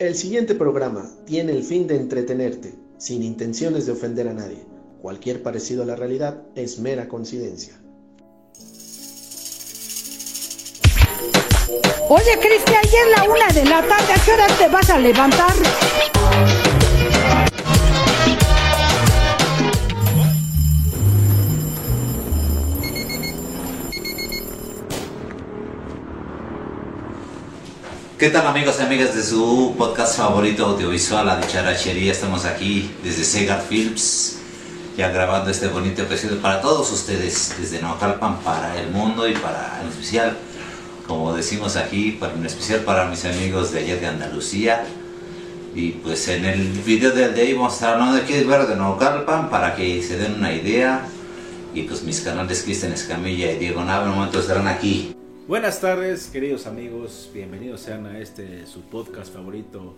El siguiente programa tiene el fin de entretenerte, sin intenciones de ofender a nadie. Cualquier parecido a la realidad es mera coincidencia. Oye, Cristian, ayer es la una de la tarde, ¿a qué hora te vas a levantar? ¿Qué tal amigos y amigas de su podcast favorito audiovisual, La Dicharachería? Estamos aquí desde Segar Films, ya grabando este bonito episodio para todos ustedes, desde Naucalpan para el mundo y para en especial, como decimos aquí, para, en especial para mis amigos de allá de Andalucía. Y pues en el video del de hoy vamos a estar hablando de qué ver de Naucalpan para que se den una idea. Y pues mis canales Cristian Escamilla y Diego Nava en un momento estarán aquí. Buenas tardes, queridos amigos. Bienvenidos sean a este su podcast favorito,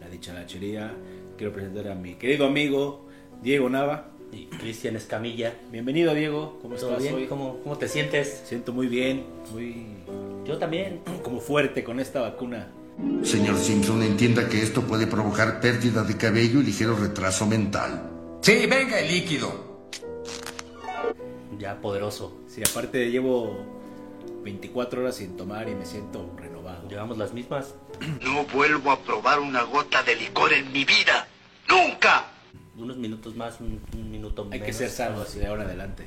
La Dicharachería. Quiero presentar a mi querido amigo Diego Nava. Y Cristian Escamilla. Bienvenido, Diego. ¿Cómo ¿Todo estás bien? hoy? ¿Cómo, ¿Cómo te sientes? Siento muy bien, muy Yo también. como fuerte con esta vacuna. Señor Simpson, entienda que esto puede provocar pérdida de cabello y ligero retraso mental. Sí, venga el líquido. Ya poderoso. Sí, aparte llevo 24 horas sin tomar y me siento renovado. Llevamos las mismas. No vuelvo a probar una gota de licor en mi vida. ¡Nunca! Unos minutos más, un, un minuto Hay menos. que ser sanos de ahora en adelante,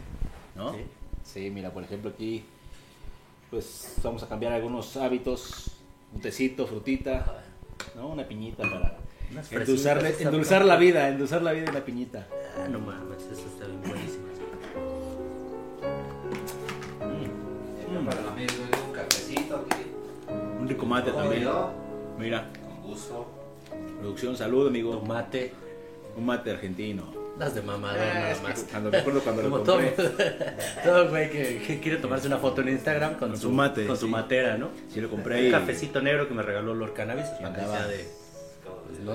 ¿no? Sí. Sí, mira, por ejemplo aquí, pues vamos a cambiar algunos hábitos, un tecito, frutita, ¿no? Una piñita para endulzar, endulzar la vida, endulzar la vida en la piñita. Ah, no mames, eso está bien Un rico mate también. Mira, Con gusto. producción, salud, amigo. Tomate. Un mate argentino. Das de mamador Ah, nada es que más. cuando me acuerdo cuando lo Como todo, compré. todo güey que, que quiere tomarse una foto en Instagram con, Con su mate, Con su matera, ¿no? Sí, lo compré Un cafecito negro que me regaló Lord Cannabis. Andaba- de.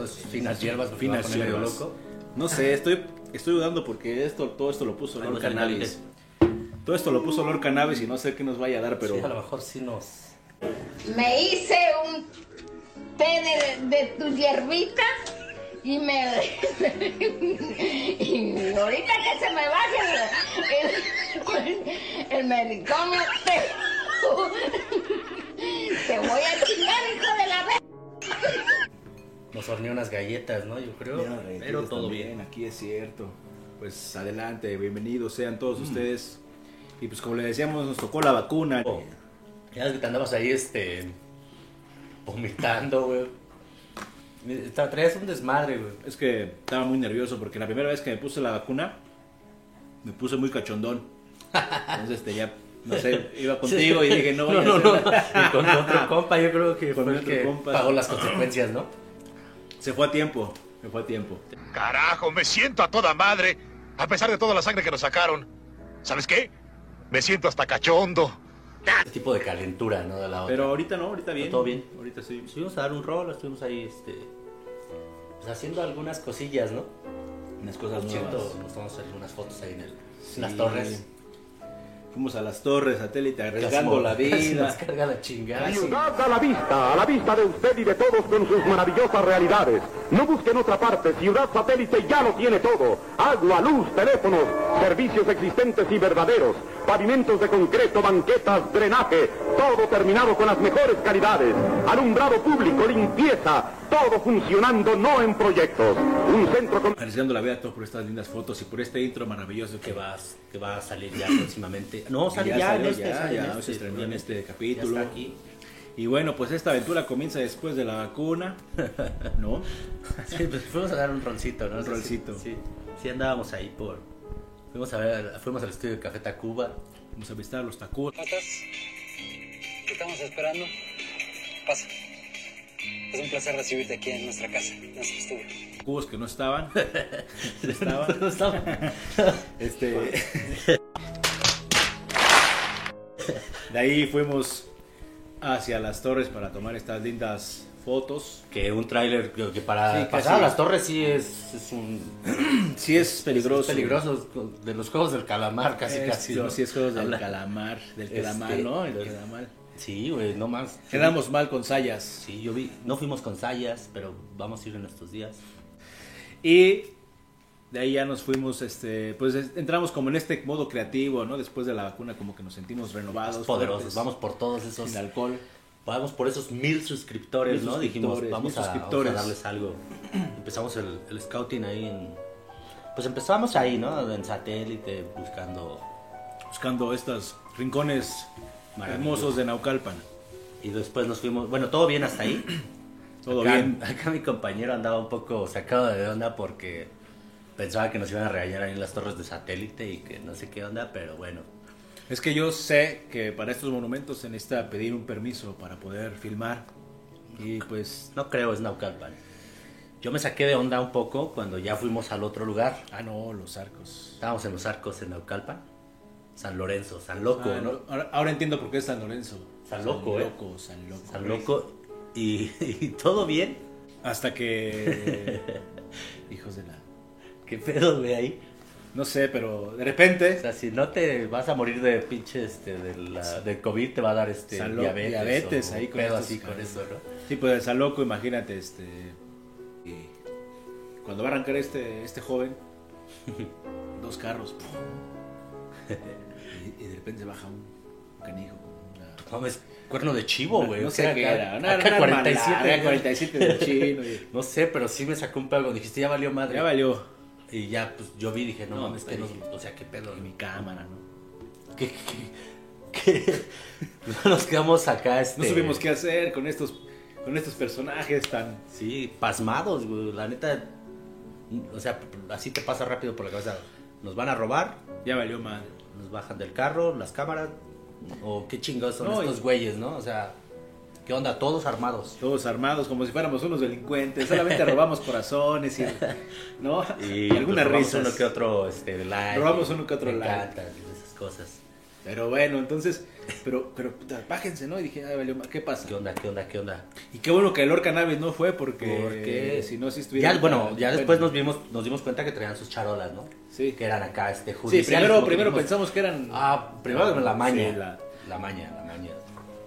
es finas hierbas, Finas hierbas. loco. No sé, estoy, estoy dudando porque esto, todo esto lo puso Lord Cannabis. Todo esto lo puso Lord Cannabis y no sé qué nos vaya a dar, pero Sí, a lo mejor sí nos. Me hice un té de, de tu hierbita y me. y ahorita que se me baje el, el, el medicamento, te, te voy a chingar, hijo de la vez. Nos horneó unas galletas, ¿no? Yo creo. Eh, pero todo también, bien. Aquí es cierto. Pues adelante, bienvenidos sean todos ustedes. Y pues como le decíamos, nos tocó la vacuna. Oh, Ya que te andabas ahí, este. vomitando, güey. Te traías un desmadre, güey. Es que estaba muy nervioso porque la primera vez que me puse la vacuna, me puse muy cachondón. Entonces este, ya, no sé, iba contigo y dije, no, No, vaya no, a no. ser- Y con otro compa, yo creo que Con fue el que compa. pagó las consecuencias, ¿no? Se fue a tiempo, se fue a tiempo. Carajo, me siento a toda madre, a pesar de toda la sangre que nos sacaron. ¿Sabes qué? Me siento hasta cachondo. Ese tipo de calentura, ¿no? De la otra. Pero ahorita no, ahorita bien. Todo bien. Ahorita sí. Estuvimos a dar un rol, estuvimos ahí, este. Pues haciendo algunas cosillas, ¿no? Unas cosas nuevas. nos tomamos algunas fotos ahí en, el, en las torres. Fuimos a las torres, satélite, arriesgando la casi vida. nos carga la chingada. Ciudad a la vista, a la vista de usted y de todos con sus maravillosas realidades. No busquen otra parte, Ciudad Satélite ya lo tiene todo. Agua, luz, teléfonos, servicios existentes y verdaderos, pavimentos de concreto, banquetas, drenaje, todo terminado con las mejores calidades. Alumbrado público, limpieza, todo funcionando no en proyectos. Un centro con... Arriesgando la vida todo por estas lindas fotos y por este intro maravilloso que va, que va a salir ya próximamente. No, sale ya ya, salió, en este. ya, sale ya, en se este, estrenó en este Ya capítulo. está aquí. Y bueno, pues esta aventura comienza después de la vacuna, ¿no? Sí, pues fuimos a dar un roncito, ¿no? Un Sí, roncito. Sí, sí, andábamos ahí por. Fuimos a ver, fuimos al estudio de Café Tacuba. Vamos a visitar los Tacuba. ¿Cómo estás? Te estamos esperando. Pasa. Es un placer recibirte aquí en nuestra casa, en nuestro estudio. Cubos que no estaban. No estaban. No estaba. Este. De ahí fuimos hacia las torres para tomar estas lindas fotos. Que un tráiler que que para Sí, pasar a las torres sí es, es un Sí es peligroso. es peligroso de los juegos del calamar casi Es- casi. no, ¿no? sí es juegos del Habla- calamar, del Este, calamar, ¿no? El calamar. Sí, güey, no más. Quedamos mal con Sayas. Sí, yo vi, no fuimos con Sayas, pero vamos a ir en estos días. Y de ahí ya nos fuimos, este, pues es- entramos como en este modo creativo, ¿no? Después de la vacuna como que nos sentimos renovados. poderosos. fuertes, Vamos por todos esos. Sin alcohol. Vamos por esos mil suscriptores, Mil ¿no? Dijimos, suscriptores, vamos a, vamos a suscriptores. darles algo. Empezamos el, el scouting ahí en. Pues empezamos ahí, ¿no? En satélite, buscando. Buscando estos rincones hermosos de Naucalpan. Y después nos fuimos. Bueno, todo bien hasta ahí. Todo Acá- bien. Acá mi compañero andaba un poco sacado de onda porque pensaba que nos iban a regañar ahí en las torres de satélite y que no sé qué onda, pero bueno. Es que yo sé que para estos monumentos se necesita pedir un permiso para poder filmar. Y pues, No creo, es Naucalpan. Yo me saqué de onda un poco cuando ya fuimos al otro lugar. ah no, los arcos. Estábamos en los arcos en Naucalpan. San Lorenzo, San Loco, Ah, ¿no? ahora, ahora entiendo por qué es San Lorenzo. San Loco, ¿eh? Loco, San Loco. San Loco. Y, y todo bien. Hasta que... Hijos de la... ¿Qué pedo, güey, ahí? No sé, pero de O repente... sea, si no te vas a morir de pinche este, de, la, de COVID, te va a dar este San Lo- diabetes. diabetes o ahí con pedo estos así con eso, ¿no? Sí, pues San Loco, imagínate, este... y cuando va a arrancar este, este joven, dos carros. y, y de repente baja un canijo. una- Mames, cuerno de chivo, güey. No o sé qué era. Una, acá una 47. hermanada, 47 del chino. y- No sé, pero sí me sacó un pedo. Dijiste, ya valió madre. ya valió. Y ya, pues yo vi, dije, no, No, mames, que no. O sea, qué pedo. En mi cámara, ¿no? ¿Qué, qué, qué? No nos quedamos acá, este. No supimos qué hacer con estos, con estos personajes tan... Sí, pasmados, güey. La neta. O sea, así te pasa rápido por la cabeza. Nos van a robar, Ya valió mal. nos bajan del carro, las cámaras. O qué chingados son No, estos y- güeyes, ¿no? O sea, ¿qué onda? Todos armados. Todos armados como si fuéramos unos delincuentes. Solamente robamos corazones y... ¿No? Y algunas pues, robamos risas. uno que otro este, like. Robamos uno que otro like. encantan esas cosas. Pero bueno, entonces... Pero, pero, puta, bájense, ¿no? Y dije, ay, valió. ¿Qué pasa? ¿Qué onda? ¿Qué onda? ¿Qué onda? Y qué bueno que el Orca Naves no fue porque... Porque Si no, si estuviera... Ya, bueno, ya después nos vimos, nos dimos cuenta que traían sus charolas, ¿no? Sí. Que eran acá, este, Sí, judiciales. primero, que primero dijimos, pensamos que eran... Ah, primero la maña. Sí, la- La maña, la maña.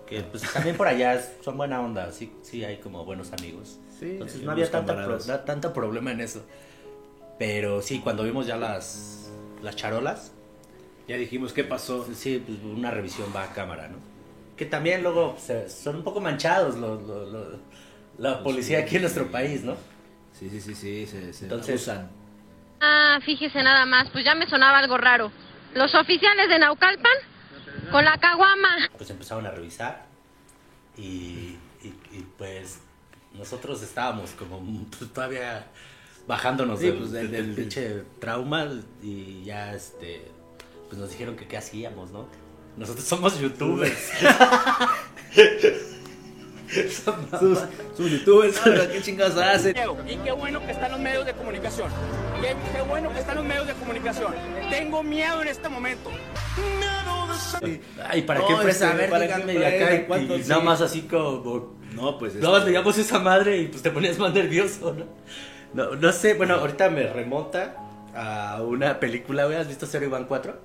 Que pues también por allá son buena onda, sí, sí hay como buenos amigos. Sí, Entonces no había tanta pro- tanto problema en eso. Pero sí, cuando vimos ya las, las charolas, Ya dijimos, ¿qué pasó? sí, pues una revisión va a cámara, ¿no? Que también luego se- son un poco manchados los, los- los- la policía aquí en nuestro país, ¿no? Sí, sí, sí, sí, se, se Entonces- abusan. Ah, fíjese nada más, pues ya me sonaba algo raro. Los oficiales de Naucalpan con la caguama. Pues empezaron a revisar y, y- y, pues nosotros estábamos como pues, todavía bajándonos Sí, del, pues, del- del del- pinche trauma y ya este pues nos dijeron que qué hacíamos, ¿no? Nosotros somos youtubers. Sus, sus youtubers, ¿qué chingados hacen? Y qué bueno que están los medios de comunicación. Qué, qué bueno que están los medios de comunicación. Tengo miedo en este momento. Ay, ¿para No, qué empresa? A ver, ¿para díganme qué acá y- ¿Cuánto? y nada Sí. más así como No, pues... Nada más este, veíamos esa madre y pues te ponías más nervioso, ¿no? No, no sé, bueno, ahorita me remonta a una película, ¿has visto Zero Iván 4?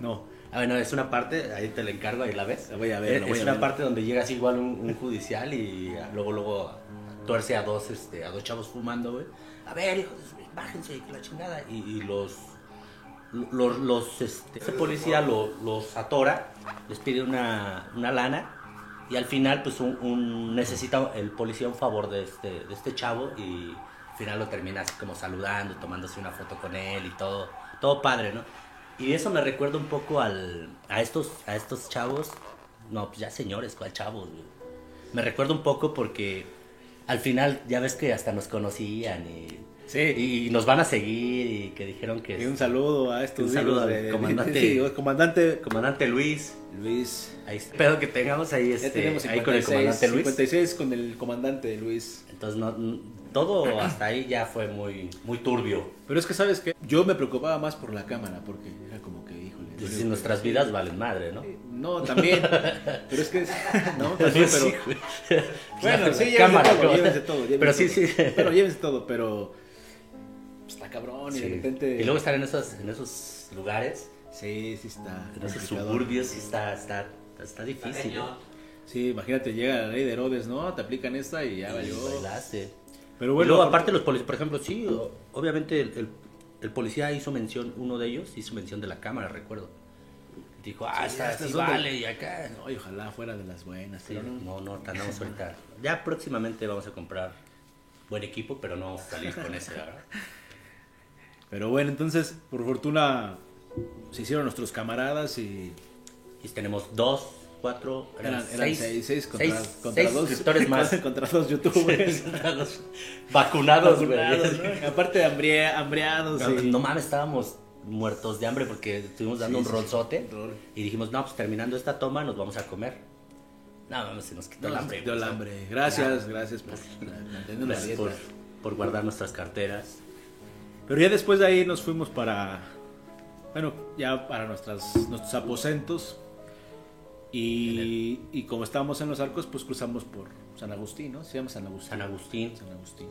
No. Ah, bueno, es una parte, ahí te la encargo, ahí la ves. La voy a ver, Es, la voy es a una ver. parte donde llegas igual un, un judicial y luego, luego tuerce a dos, este, a dos chavos fumando, güey. A ver, hijos, bájense, que la chingada. Y, y los, los, este, ese policía lo- los atora, les pide una, una lana y al final, pues, un, necesita el policía un favor de este, de este chavo y al final lo termina así como saludando, tomándose una foto con él y todo, todo padre, ¿no? Y eso me recuerda un poco al, a, estos, a estos chavos, no, pues ya señores, ¿cuál chavos? Me recuerda un poco porque al final ya ves que hasta nos conocían y, Sí. y nos van a seguir y que dijeron que... Y un saludo a estos Un saludo al de- comandante. sí, comandante Comandante Luis. Luis. Ahí está. Pero que tengamos ahí, este, tenemos ahí con el 56, comandante Luis. 56 con el comandante Luis. Entonces, no, todo hasta ahí ya fue muy, muy turbio. Pero es que, ¿sabes qué? Yo me preocupaba más por la cámara, porque era híjole. Pues si nuestras vidas valen madre, ¿no? No, también. Pero es que. No, también, pero. Sí. Bueno, La- sí, llévense cámara, todo, llévense todo. llévense Pero sí, todo. sí. Bueno, llévense todo, pero. pues, Está cabrón y de repente. Y luego estar en esos, en esos lugares, Sí, sí está. en esos suburbios, sí está, está, está difícil. ¿eh? Sí, imagínate, llega la ley de Herodes, ¿no? Te aplican esta y ya valió. Pero Y bueno, luego, aparte los policías, por ejemplo, sí, obviamente el, el- el policía hizo mención, uno de ellos hizo mención de la cámara, recuerdo. Dijo, ah, Sí, esta sí de- vale, y acá. No, y ojalá fuera de las buenas. Sí, no. no, andamos ahorita. Ya próximamente vamos a comprar buen equipo, pero no vamos a salir con ese, ¿verdad? Pero bueno, entonces, por fortuna, se hicieron nuestros camaradas y... Y tenemos dos, cuatro, eran, Eran, seis, seis, seis contra, seis- contra seis dos suscriptores más. contra dos youtubers. Vacunados, güey. Aparte de hambre- hambreados. No, y- no mames, estábamos muertos de hambre porque estuvimos dando Sí, un sí, rolzote y dijimos, no, pues terminando esta toma nos vamos a comer. No, mames, se nos quitó el hambre. quitó el hambre. Gracias, gracias por la Gracias por, por guardar nuestras carteras. Pero ya después de ahí nos fuimos para, bueno, ya para nuestras, nuestros aposentos. Y, y como estábamos en los arcos, pues cruzamos por San Agustín, ¿no? Se llama San Agustín. San Agustín. San Agustín.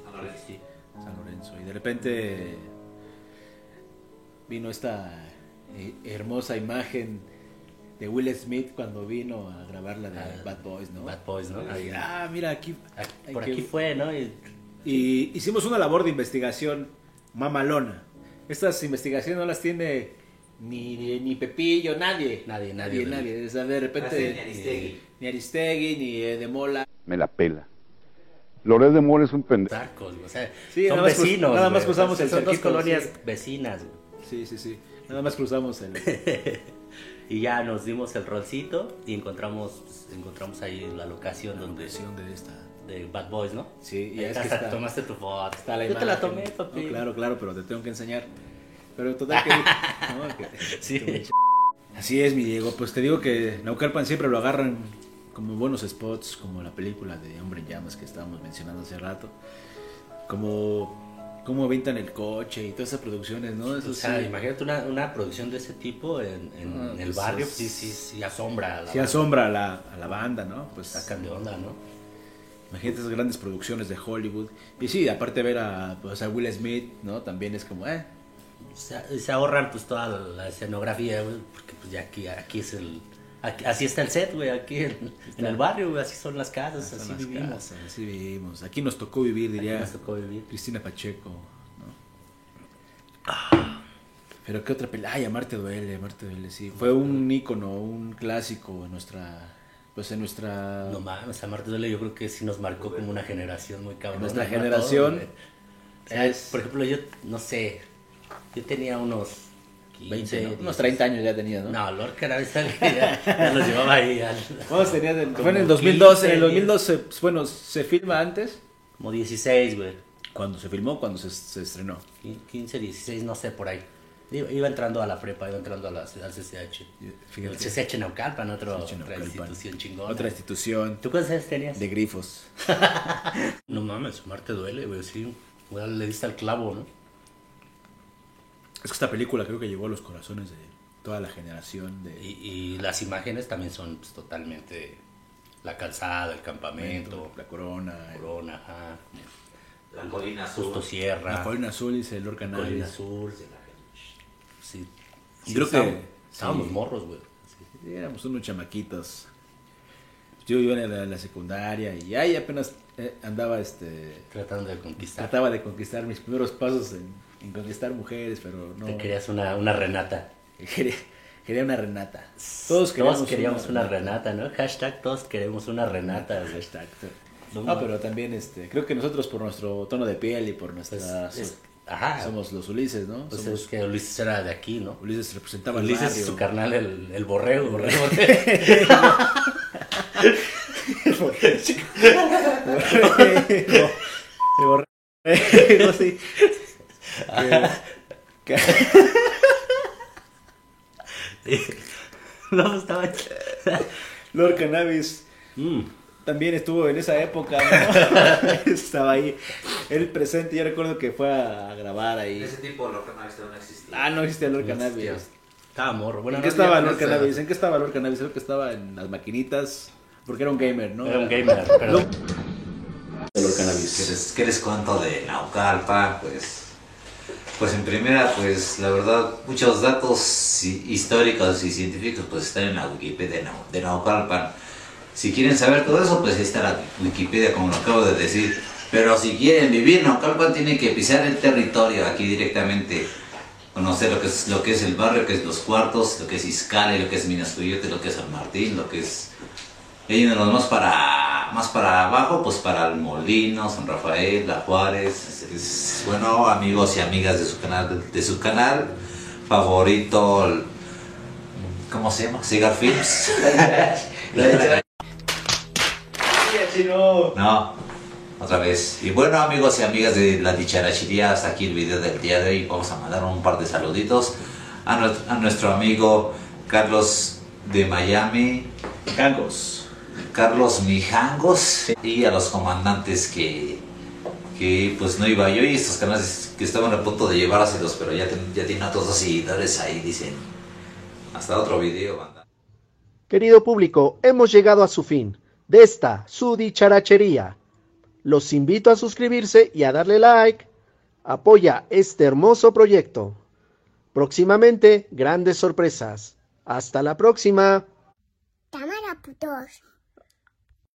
San Lorenzo. Y de repente vino esta eh, hermosa imagen de Will Smith cuando vino a grabar la de Bad Boys, ¿no? Bad Boys, ¿no? Ahí, ah, mira, aquí. Por que- aquí fue, ¿no? Y, y hicimos una labor de investigación mamalona. Estas investigaciones no las tiene ni, ni Pepillo, nadie. nadie, Nadie, nadie. nadie. O sea, de repente. Ni Aristegui. Ni Aristegui, ni eh, de Mola. Me la pela. Loret de Mora es un pendejo. Tacos, o sea, Sí, son nada más cruz- vecinos. nada más cruzamos el Son dos colonias sí. vecinas, güey. Sí, sí, sí. Nada más cruzamos el. y ya nos dimos el rolcito y encontramos pues, encontramos ahí la locación donde de esta de Bad Boys, ¿no? Sí, y Ahí es que hasta está- tomaste tu foto. Está la Yo te la tomé, papi. No, claro, claro, pero te tengo que enseñar. Pero total que. no, que- Sí. Así es, mi Diego. Pues te digo que Naucalpan siempre lo agarran como buenos spots, como la película de Hombre en Llamas que estábamos mencionando hace rato. Como. Cómo aventan el coche y todas esas producciones, ¿no? Eso O sea, sí. imagínate una, una producción de ese tipo en, en Ah, el pues barrio, es- sí, sí, sí asombra. a la Sí banda. asombra a la, a la banda, ¿no? Pues Sacan de onda, ¿no? Imagínate esas grandes producciones de Hollywood. Y sí, aparte ver a, pues, a Will Smith, ¿no? También es como, eh. Se, se ahorran pues toda la escenografía, güey, porque pues ya aquí, aquí es el... aquí- así está el set, güey, aquí en, en el barrio, güey, así son las casas, así las vivimos. casas, así vivimos. Aquí nos tocó vivir, diría. nos tocó vivir. Cristina Pacheco, ¿no? Pero qué otra película. Ay, Amarte duele, Amarte duele, sí. Fue un ícono, un clásico en nuestra. Pues en nuestra. No mames, a Marta Duele yo creo que sí nos marcó como una generación muy cabrón. Nuestra generación es... Por ejemplo, yo, no sé, yo tenía unos 15, 20, ¿no? 10. Unos 30 años ya tenía, ¿no? No, Lorca era esa que ya, ya nos llevaba ahí al... ¿Cuántos tenías? Fue en el 2012. en el 15, 2012, pues, bueno, ¿se filma antes? Como 16, güey. ¿Cuándo se filmó? ¿Cuándo se, se estrenó? 15, 16, no sé, por ahí. Iba, iba entrando a la prepa, iba entrando a la, al CCH. Fíjate. El CCH Naucalpan, otro, CCH otra institución chingona. Otra institución. ¿Tú cuántos años tenías? De grifos. No mames, Marte duele, güey, sí. Güey, le diste al clavo, ¿no? Es que esta película creo que llegó a los corazones de toda la generación de... Y, y las imágenes también son pues, totalmente la calzada, el campamento, la corona, el- corona, ajá. La colina azul. Justo Sierra, La colina azul dice Lorca la colina azul. Sí. Y creo que- estábamos, estábamos sí. morros, güey. Sí, éramos unos chamaquitos. Yo iba en la, la secundaria y ahí apenas eh, andaba este... Tratando de conquistar. Trataba de conquistar mis primeros pasos en, en conquistar mujeres, pero no... Te querías una, una Renata. Quería, quería una Renata. Todos queríamos, Todos queríamos una, Renata, ¿no? Hashtag todos queremos una Renata. Hashtag. No, pero también este, creo que nosotros por nuestro tono de piel y por nuestra... Pues, es- ajá. Somos los Ulises, ¿no? Pues somos, es que Ulises era de aquí, ¿no? Ulises representaba el Ulises barrio. y su carnal, el, el borrego. El borrego. borrego. El borrego, sí. Que- que- no, estaba... Lord Cannabis Mm. también estuvo en esa época, ¿no? Estaba ahí, él presente, yo recuerdo que fue a grabar ahí. Ese tipo de Lorca Navis no existía. Ah, no existía Lord No Cannabis. existía. Estaba morro. Bueno, ¿En qué no, estaba Lord. Cannabis? ¿En qué estaba Lord Cannabis? Creo que estaba en las maquinitas, porque era un gamer, ¿no? Era un gamer, pero... Lord ¿Qué Cannabis. les, qué les cuento de Naucalpan? Pues, pues en primera, pues la verdad, muchos datos hi- históricos y científicos pues están en la Wikipedia de, Nau- de Naucalpan. Si quieren saber todo eso, pues ahí está la Wikipedia, como lo acabo de decir. Pero si quieren vivir en Naucalpan, tienen que pisar el territorio aquí directamente. Conocer lo que es, lo que es el barrio, lo que es los cuartos, lo que es Izcali, lo que es Minas Coyote, lo que es San Martín, lo que es... Y nos más para, más para abajo, pues para el Molino, San Rafael, La Juárez. Es- es- bueno, amigos y amigas de su canal, de, su canal favorito, el- ¿cómo se llama? Cigar Films. No, otra vez. Y bueno, amigos y amigas de la dicharachería, hasta aquí el video del día de hoy. Vamos a mandar un par de saluditos a, nuestro, a nuestro amigo Carlos de Miami. Mijangos. Carlos Mijangos. Y a los comandantes que, que pues no iba yo y estos canales que estaban a punto de llevárselos, pero ya, ten- ya tienen a todos los seguidores ahí, dicen. Hasta otro video, banda. Querido público, hemos llegado a su fin de esta su dicharachería. Los invito a suscribirse y a darle like. Apoya este hermoso proyecto. Próximamente, grandes sorpresas. Hasta la próxima. Cámara, putos.